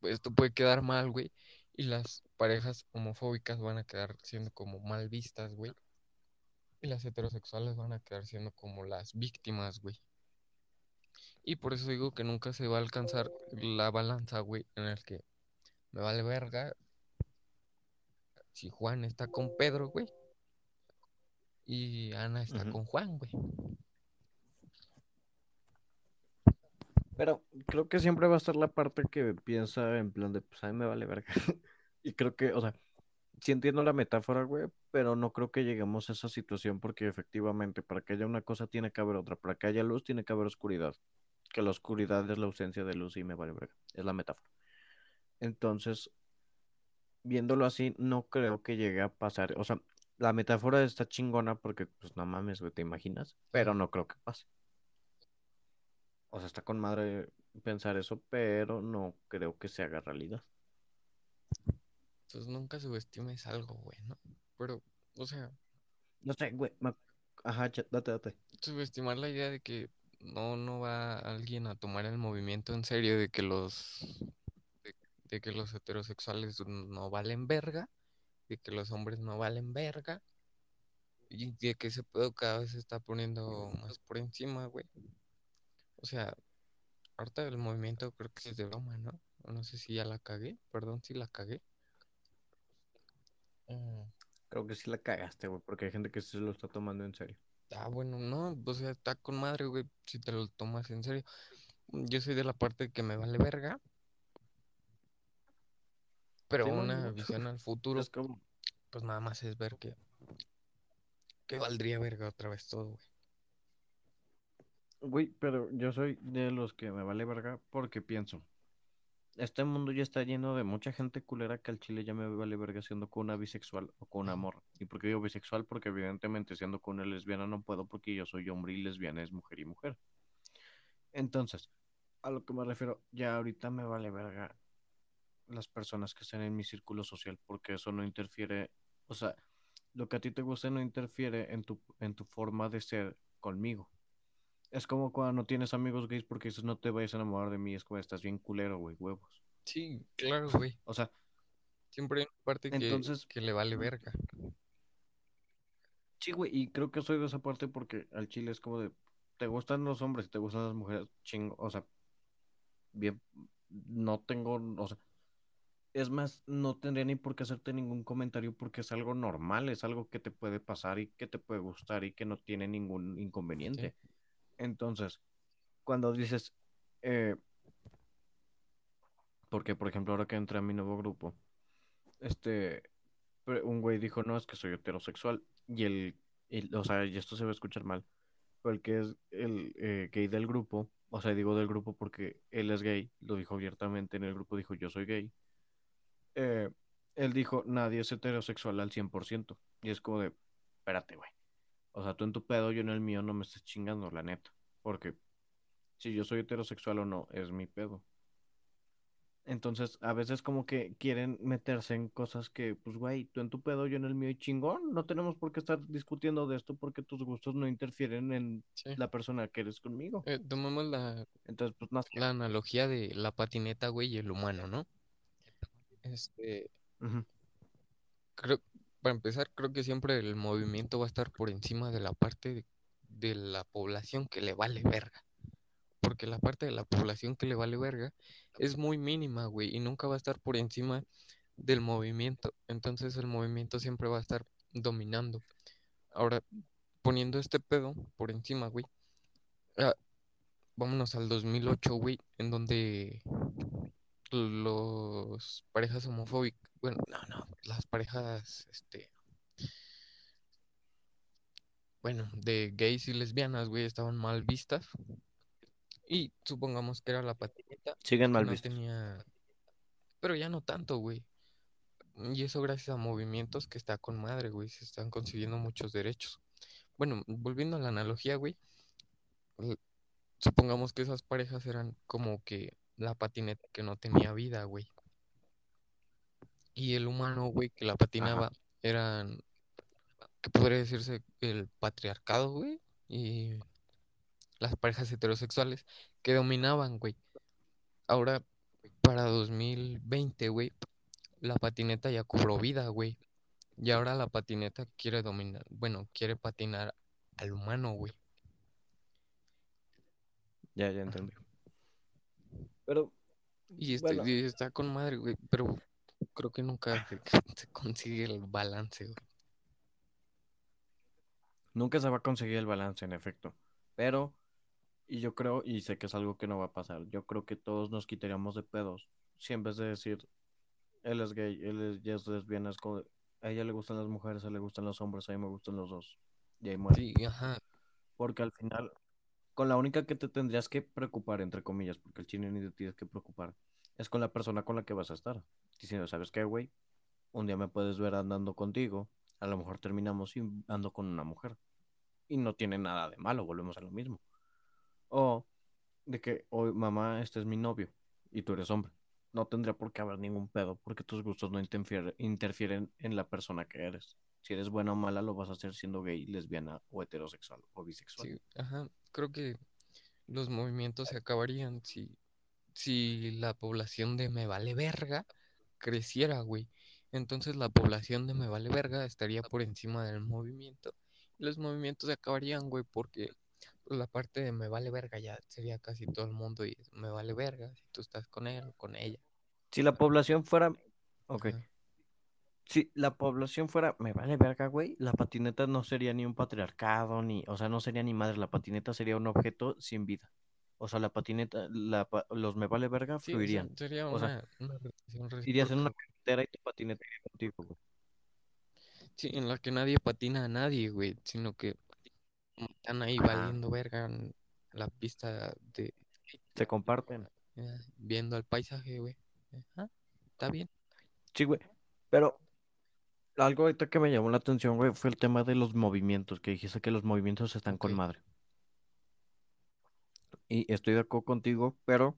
pues, esto puede quedar mal, güey. Y las parejas homofóbicas van a quedar siendo como mal vistas, güey. Y las heterosexuales van a quedar siendo como las víctimas, güey. Y por eso digo que nunca se va a alcanzar la balanza, güey, en el que me vale verga si Juan está con Pedro, güey. Y Ana está con Juan, güey. Pero creo que siempre va a estar la parte que piensa en plan de, pues a mí me vale verga. Y creo que, o sea, sí entiendo la metáfora, güey, pero no creo que lleguemos a esa situación porque efectivamente para que haya una cosa tiene que haber otra. Para que haya luz tiene que haber oscuridad. Que la oscuridad es la ausencia de luz y me vale verga. Es la metáfora. Entonces, viéndolo así, no creo que llegue a pasar. O sea, la metáfora está chingona porque, pues no mames, güey, ¿te imaginas? Pero no creo que pase. O sea, está con madre pensar eso, pero no creo que se haga realidad. Entonces nunca subestimes algo, güey, ¿no? Pero, o sea, No sé, güey. me- Ajá, date, date. subestimar la idea de que no, no va alguien a tomar el movimiento en serio de que los de, de que los heterosexuales no valen verga, de que los hombres no valen verga, y de que ese pedo cada vez se está poniendo más por encima, güey. O sea, ahorita el movimiento creo que es de broma, ¿no? No sé si ya la cagué, perdón si la cagué. Mm, Creo que sí la cagaste, güey, porque hay gente que se lo está tomando en serio. Ah, bueno, no, o sea, está con madre, güey, si te lo tomas en serio. Yo soy de la parte que me vale verga, pero Sí, no, una no. visión al futuro, Es como, pues nada más es ver que, que valdría verga otra vez todo, güey. güey, pero yo soy de los que me vale verga porque pienso, este mundo ya está lleno de mucha gente culera que al chile ya me vale verga siendo con una bisexual o con una morra. ¿Y por qué digo bisexual? Porque evidentemente siendo con una lesbiana no puedo porque yo soy hombre y lesbiana es mujer y mujer. Entonces, a lo que me refiero, ya ahorita me vale verga las personas que estén en mi círculo social porque eso no interfiere, o sea, lo que a ti te gusta no interfiere en tu, en tu forma de ser conmigo. Es como cuando no tienes amigos gays porque dices no te vayas a enamorar de mí, es como estás bien culero, güey, huevos. Sí, claro, güey. O sea, Siempre hay una parte Entonces- que le vale verga. sí, güey, y creo que soy de esa parte porque al chile es como de, te gustan los hombres y te gustan las mujeres, chingo, o sea, bien, no tengo, o sea, es más, no tendría ni por qué hacerte ningún comentario porque es algo normal, es algo que te puede pasar y que te puede gustar y que no tiene ningún inconveniente. Entonces, cuando dices, eh, porque por ejemplo ahora que entré a mi nuevo grupo, este, un güey dijo, no, es que soy heterosexual y el, el- o sea, y esto se va a escuchar mal, pero el que es el eh, gay del grupo, o sea, digo del grupo porque él es gay, lo dijo abiertamente en el grupo, dijo, yo soy gay, eh, él dijo, nadie es heterosexual al 100%, y es como de, espérate, güey, o sea, tú en tu pedo, yo en el mío no me estés chingando, la neta, porque si yo soy heterosexual o no, es mi pedo. Entonces, a veces como que quieren meterse en cosas que, pues, güey, tú en tu pedo, yo en el mío y chingón. No tenemos por qué estar discutiendo de esto porque tus gustos no interfieren en Sí. la persona que eres conmigo. Eh, tomemos la, Entonces, pues, sé. la analogía de la patineta, güey, y el humano, ¿no? Este, Ujú. creo, para empezar, creo que siempre el movimiento va a estar por encima de la parte de, la población que le vale verga. Porque la parte de la población que le vale verga es muy mínima, güey, y nunca va a estar por encima del movimiento. Entonces el movimiento siempre va a estar dominando. Ahora, poniendo este pedo por encima, güey. ah, vámonos al 2008, güey, en donde los parejas homofóbicas, bueno, no, no, las parejas, este, bueno, de gays y lesbianas, güey, estaban mal vistas. Y supongamos que era la patineta Siguen mal no vistos. tenía, pero ya no tanto, güey. Y eso gracias a movimientos que está con madre, güey, se están consiguiendo muchos derechos. Bueno, volviendo a la analogía, güey, supongamos que esas parejas eran como que la patineta que no tenía vida, güey. Y el humano, güey, que la patinaba eran, que podría decirse el patriarcado, güey, y las parejas heterosexuales que dominaban, güey. Ahora, para 2020, güey, la patineta ya cobró vida, güey. Y ahora la patineta quiere dominar, bueno, quiere patinar al humano, güey. Ya, ya entendí. Pero, Y, este, Bueno. y está con madre, güey, pero creo que nunca se, consigue el balance, güey. nunca se va a conseguir el balance, en efecto. Pero, y yo creo, y sé que es algo que no va a pasar, yo creo que todos nos quitaríamos de pedos. Si en vez de decir, él es gay, él es, ya es lesbiana, es como, a ella le gustan las mujeres, a él le gustan los hombres, a mí me gustan los dos. Y ahí muere. Sí, ajá, Porque al final, con la única que te tendrías que preocupar, entre comillas, porque el chino ni te tienes que preocupar, es con la persona con la que vas a estar. Diciendo, ¿sabes qué, güey? Un día me puedes ver andando contigo, a lo mejor terminamos y ando con una mujer. Y no tiene nada de malo, volvemos a lo mismo. O de que, hoy mamá, este es mi novio y tú eres hombre. No tendría por qué haber ningún pedo porque tus gustos no interfiere- interfieren en la persona que eres. Si eres buena o mala, lo vas a hacer siendo gay, lesbiana o heterosexual o bisexual. sí, ajá. Creo que los movimientos se acabarían si, si la población de me vale verga creciera, güey. Entonces la población de me vale verga estaría por encima del movimiento los movimientos se acabarían, güey, porque la parte de me vale verga ya sería casi todo el mundo y me vale verga si tú estás con él o con ella. Si la población fuera. Ok. Ajá. Si la población fuera. Me vale verga, güey. La patineta no sería ni un patriarcado, ni. O sea, no sería ni madre. La patineta sería un objeto sin vida. O sea, la patineta. La, los me vale verga Sí, o sea, fluirían. sería o sea, una, una relación Irías en una carretera y tu patineta iría contigo, güey. Sí, en la que nadie patina a nadie, güey, sino que están ahí valiendo verga en la pista de Se comparten. eh, viendo el paisaje, güey. Ajá, está bien. Sí, güey. Pero algo ahorita que me llamó la atención, güey, fue el tema de los movimientos, que dijiste que los movimientos están con madre. Y estoy de acuerdo contigo, pero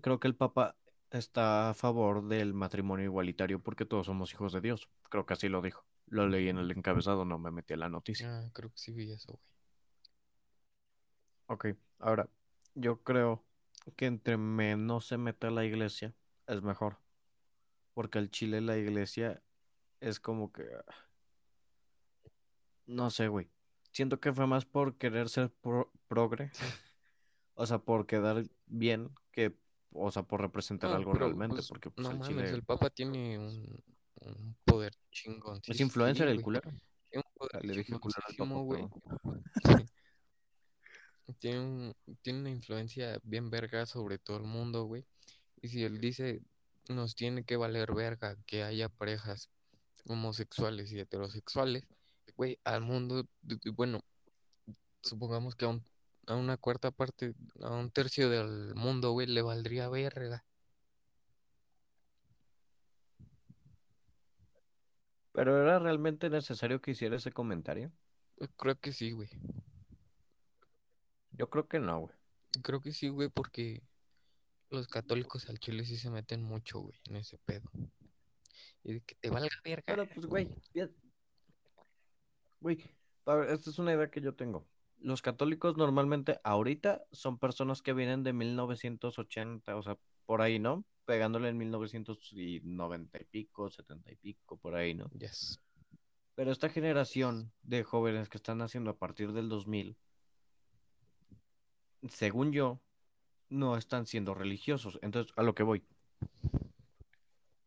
creo que el Papa está a favor del matrimonio igualitario porque todos somos hijos de Dios. Creo que así lo dijo. Lo leí en el encabezado, no me metí a la noticia. Ah, creo que sí vi eso, güey. Ok, ahora, yo creo que entre menos se meta la iglesia es mejor. Porque al Chile la iglesia es como que... No sé, güey. Siento que fue más por querer ser pro- progre. Sí. O sea, por quedar bien que... O sea, por representar No, algo pero realmente. pues Porque pues no al mames, Chile el Papa tiene un, un poder chingón. es influencer el culero. Tiene un poder Le dije culero güey. Tiene, un- tiene una influencia bien verga sobre todo el mundo, güey. Y si él dice, nos tiene que valer verga que haya parejas homosexuales y heterosexuales, güey, al mundo, bueno, supongamos que a, un- a una cuarta parte, a un tercio del mundo, güey, le valdría verga. Pero era realmente necesario que hiciera ese comentario. Pues Creo que sí, güey. Yo creo que no, güey. Creo que sí, güey, porque los católicos al chile sí se meten mucho, güey, en ese pedo. Y de que te valga verga. Pero pues, güey, ya- güey, a ver, esta es una idea que yo tengo. Los católicos normalmente ahorita son personas que vienen de 1980, o sea, por ahí, ¿no? Pegándole en 1990 y pico, 70 y pico, por ahí, ¿no? Yes. Pero esta generación de jóvenes que están naciendo a partir del 2000, según yo, no están siendo religiosos. Entonces, a lo que voy.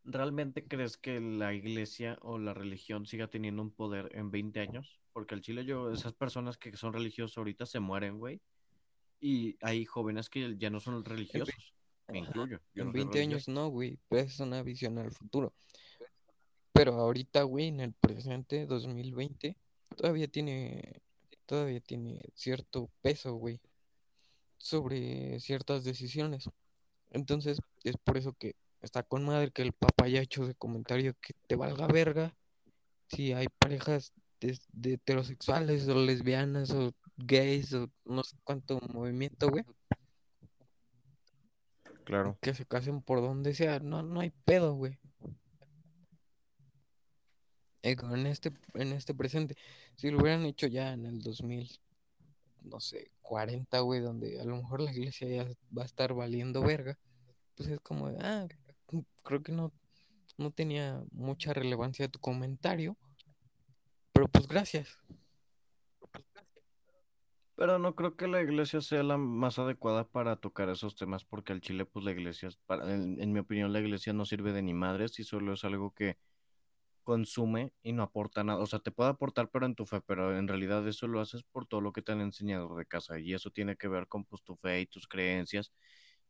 ¿Realmente crees que la iglesia o la religión siga teniendo un poder en 20 años? Porque al Chile yo, esas personas que son religiosas ahorita se mueren, güey. Y hay jóvenes que ya no son religiosos. Me incluyo. Yo En no soy 20 años no, güey, pero es una visión al futuro. Pero ahorita, güey, en el presente, 2020, todavía tiene, todavía tiene cierto peso, güey, sobre ciertas decisiones. Entonces, es por eso que está con madre que el Papa haya hecho ese comentario que te valga verga si hay parejas de, de heterosexuales o lesbianas o gays o no sé cuánto movimiento, güey, Claro. que se casen por donde sea, no, no hay pedo, güey. Eh, En este, en este presente, si lo hubieran hecho ya en el 2000, no sé, 40, güey, donde a lo mejor la iglesia ya va a estar valiendo verga, pues es como, ah, creo que no, no tenía mucha relevancia tu comentario, pero pues gracias. Pero no creo que la iglesia sea la más adecuada para tocar esos temas, porque al Chile, pues la iglesia, es para- en, en mi opinión, la iglesia no sirve de ni madres y solo es algo que consume y no aporta nada. O sea, te puede aportar, pero en tu fe, pero en realidad eso lo haces por todo lo que te han enseñado de casa y eso tiene que ver con pues, tu fe y tus creencias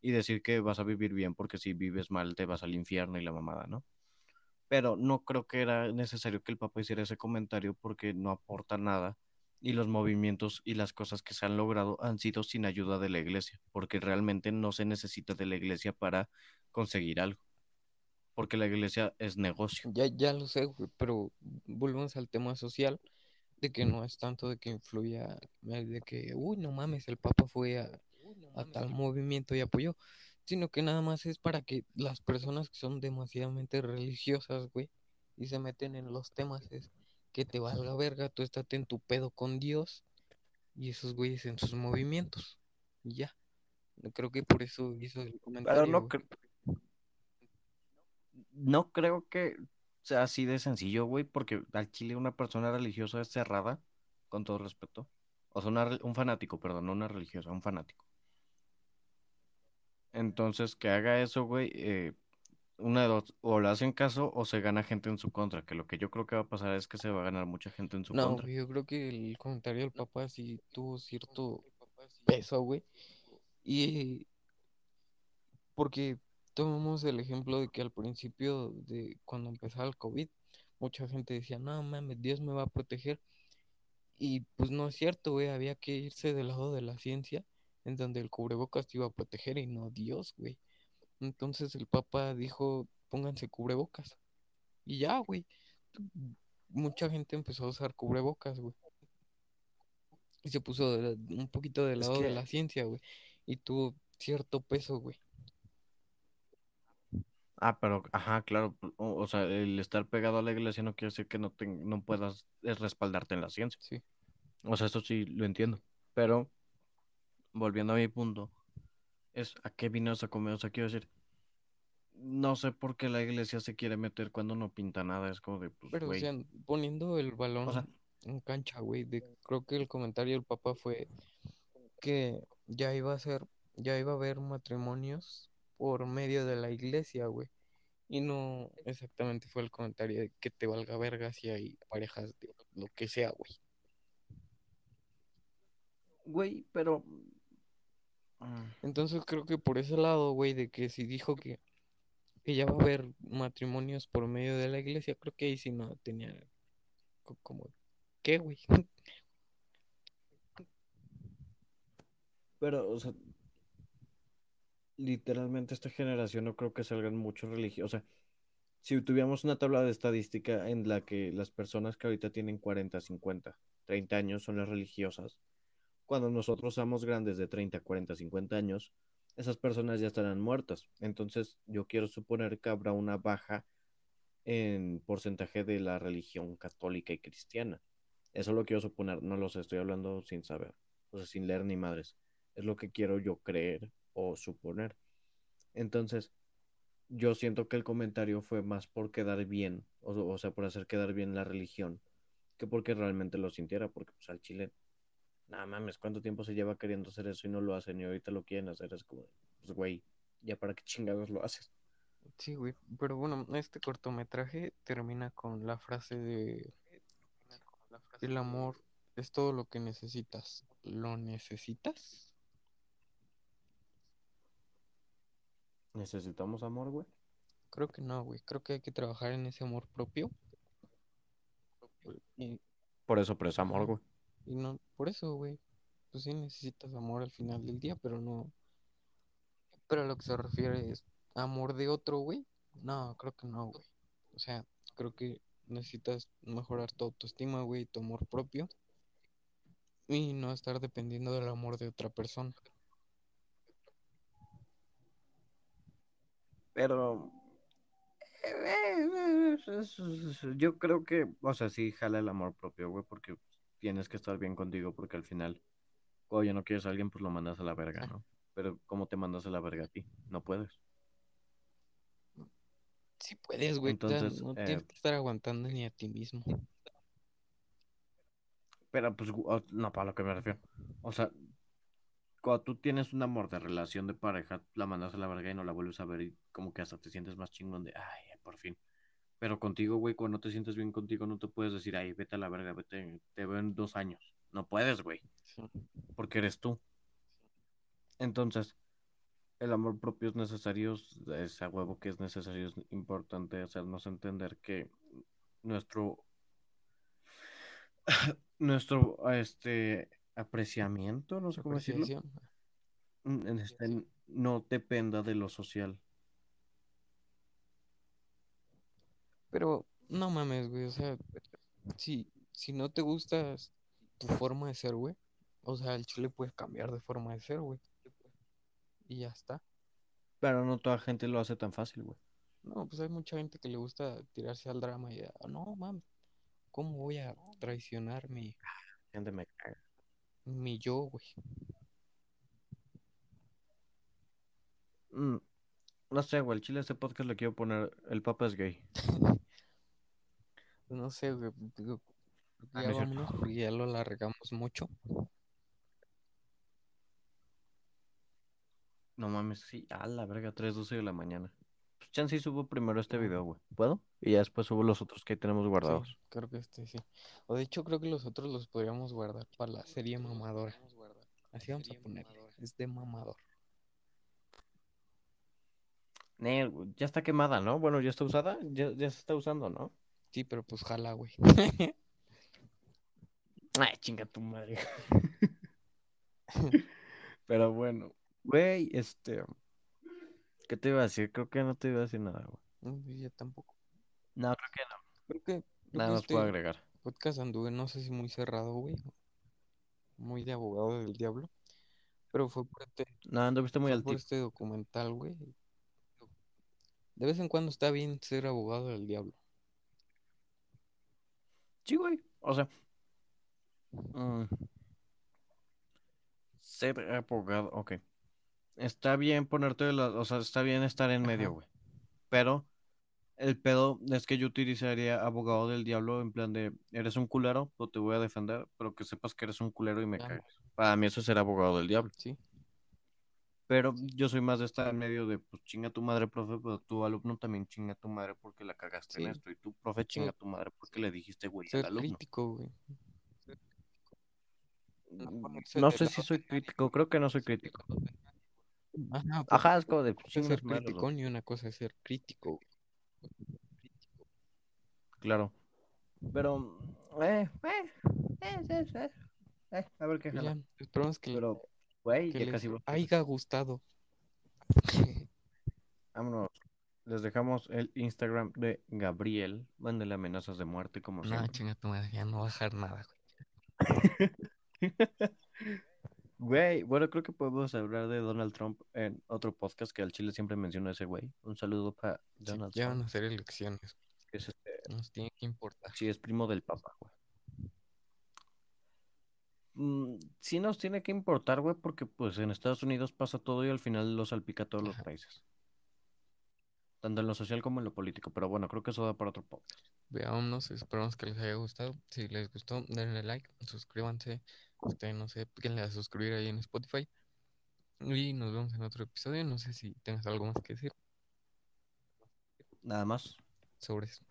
y decir que vas a vivir bien porque si vives mal te vas al infierno y la mamada, ¿no? Pero no creo que era necesario que el Papa hiciera ese comentario porque no aporta nada y los movimientos y las cosas que se han logrado han sido sin ayuda de la iglesia, porque realmente no se necesita de la iglesia para conseguir algo, porque la iglesia es negocio. Ya, ya lo sé, güey, pero volvemos al tema social, de que no es tanto de que influya, de que, uy, no mames, el Papa fue a, a tal movimiento y apoyó, sino que nada más es para que las personas que son demasiadamente religiosas, güey, y se meten en los temas, es que te valga verga, tú estate en tu pedo con Dios y esos güeyes en sus movimientos, y ya. Creo que por eso hizo el Pero comentario, no, güey. cre- no creo que sea así de sencillo, güey, porque al Chile una persona religiosa es cerrada con todo respeto. O sea, una un fanático, perdón, no una religiosa, un fanático. Entonces, que haga eso, güey, eh, una de dos, o le hacen caso o se gana gente en su contra, que lo que yo creo que va a pasar es que se va a ganar mucha gente en su No, contra. güey, yo creo que el comentario del papá sí tuvo cierto peso, güey. Y porque tomamos el ejemplo de que al principio de cuando empezaba el COVID, mucha gente decía, no mames, Dios me va a proteger. Y pues no es cierto, güey, había que irse del lado de la ciencia, en donde el cubrebocas te iba a proteger y no Dios, güey. Entonces el Papa dijo, pónganse cubrebocas. Y ya, güey. Mucha gente empezó a usar cubrebocas, güey. Y se puso de- un poquito del Es lado de la ciencia, güey. Y tuvo cierto peso, güey. Ah, pero, ajá, claro, o, o sea, el estar pegado a la iglesia no quiere decir que no, te- no puedas respaldarte en la ciencia. Sí. O sea, eso sí lo entiendo. Pero, volviendo a mi punto, es a qué vino esa comer. O sea, quiero decir, no sé por qué la iglesia se quiere meter cuando no pinta nada. Es como de, pues, Pero, o sea, poniendo el balón O sea, en cancha, güey, de, creo que el comentario del Papa fue que ya iba a ser, ya iba a haber matrimonios por medio de la iglesia, güey. Y no exactamente fue el comentario de que te valga verga si hay parejas de lo que sea, güey. güey, pero. Mm, Entonces creo que por ese lado, güey, de que si dijo que, que ya va a haber matrimonios por medio de la iglesia, creo que ahí sí no tenía co- como, ¿qué, güey? Pero, o sea, literalmente esta generación no creo que salgan muchos religiosos. O sea, si tuviéramos una tabla de estadística en la que las personas que ahorita tienen 40, 50, 30 años son las religiosas, cuando nosotros seamos grandes de 30, 40, 50 años, esas personas ya estarán muertas. Entonces, yo quiero suponer que habrá una baja en porcentaje de la religión católica y cristiana. Eso lo quiero suponer, no lo sé, estoy hablando sin saber, o sea, sin leer ni madres. Es lo que quiero yo creer o suponer. Entonces, yo siento que el comentario fue más por quedar bien, o, o sea, por hacer quedar bien la religión, que porque realmente lo sintiera, porque pues al chile, nada mames, ¿cuánto tiempo se lleva queriendo hacer eso y no lo hacen y ahorita lo quieren hacer? Es como, pues güey, ya para qué chingados lo haces. Sí, güey, pero bueno, este cortometraje termina con la frase de el amor es todo lo que necesitas. ¿Lo necesitas? Necesitamos amor, güey. Creo que no, güey. Creo que hay que trabajar en ese amor propio. Y, Por eso, pero es amor, güey. Y no, por eso, güey. Pues sí necesitas amor al final del día, pero no. Pero a lo que se refiere es amor de otro, güey. No, creo que no, güey. O sea, creo que necesitas mejorar tu autoestima, güey, tu amor propio. Y no estar dependiendo del amor de otra persona. Pero eh, yo creo que, o sea, sí jala el amor propio, güey, porque tienes que estar bien contigo, porque al final, cuando ya no quieres a alguien, pues lo mandas a la verga, ¿no? Pero ¿cómo te mandas a la verga a ti? No puedes. Sí puedes, güey. Entonces, no eh, tienes que estar aguantando ni a ti mismo. Pero pues, o- no, para lo que me refiero. O sea, cuando tú tienes un amor de relación de pareja, la mandas a la verga y no la vuelves a ver y como que hasta te sientes más chingón de, ay, por fin. Pero contigo, güey, cuando no te sientes bien contigo, no te puedes decir, ay, vete a la verga, vete, te veo en dos años. No puedes, güey, Sí. porque eres tú. Entonces, el amor propio es necesario, es a huevo que es necesario, es importante hacernos entender que nuestro nuestro este apreciamiento, no sé cómo decirlo, mm, este, no dependa de lo social. Pero no mames, güey. O sea, si, si no te gusta tu forma de ser, güey. O sea, el chile puedes cambiar de forma de ser, güey. Y ya está. Pero no toda gente lo hace tan fácil, güey. No, pues hay mucha gente que le gusta tirarse al drama y "Ah, no mames, ¿cómo voy a traicionar mi, Gente me caga. mi yo, güey? Mm, no sé, güey, el chile a este podcast le quiero poner El Papa es gay. No sé, güey. digo, Ah, ya no es cierto. vámonos porque ya lo alargamos mucho. No mames, sí, a la verga, 3.12 de la mañana. Pues chance y subo primero este video, güey. ¿Puedo? Y ya después subo los otros que tenemos guardados. Sí, creo que este sí. O de hecho, creo que los otros los podríamos guardar para la serie mamadora. Así vamos a ponerle. Es de mamador. Nel, güey, ya está quemada, ¿no? Bueno, ya está usada, ya, ya se está usando, ¿no? Sí, pero pues jala, güey. Ay, chinga tu madre. Pero bueno, güey, este. ¿Qué te iba a decir? Creo que no te iba a decir nada, güey. No, yo tampoco. No, creo que no. Creo que, creo Nada que más puedo este agregar. podcast anduve, no sé si muy cerrado, güey. Muy de abogado del diablo. Pero fue por este, No, anduviste muy fue por este documental, güey. De vez en cuando está bien ser abogado del diablo. Sí, güey. O sea. mm, ser abogado, ok. Está bien ponerte de la, o sea, está bien estar en medio, güey. Pero el pedo es que yo utilizaría abogado del diablo en plan de, eres un culero, o te voy a defender, pero que sepas que eres un culero y me cagas. Para mí eso es ser abogado del diablo. Sí, Pero yo soy más de estar en medio de, pues chinga tu madre, profe, pero tu alumno también chinga tu madre porque la cagaste en Sí. esto. Y tu profe chinga tu madre porque le dijiste güey al alumno. crítico, güey. No sé si soy crítico, creo que no soy crítico. Ajá, porque Ajá, es como de una cosa es chingas ser criticón y una cosa es ser crítico, güey. Claro. Pero, eh, eh, eh, eh, eh, eh, a ver qué Y jala. ya, esperamos que, Pero, güey, que ya les casi haya gustado. Vámonos. Les dejamos el Instagram de Gabriel. Mándale amenazas de muerte, como No, chinga tu madre, ya no va a bajar nada, güey. Güey, bueno, creo que podemos hablar de Donald Trump en otro podcast que al Chile siempre menciona ese güey. Un saludo para Sí, Donald ya van a hacer elecciones. es este, Nos tiene que importar. sí, es primo del Papa, güey. Mm, sí nos tiene que importar, güey, porque pues en Estados Unidos pasa todo y al final lo salpica a todos los países. Tanto en lo social como en lo político. Pero bueno, creo que eso da para otro podcast. Veámonos, esperamos que les haya gustado. Si les gustó, denle like, suscríbanse. Usted no sé, píquenle a suscribir ahí en Spotify. Y nos vemos en otro episodio. No sé si tengas algo más que decir Nada más. sobre eso.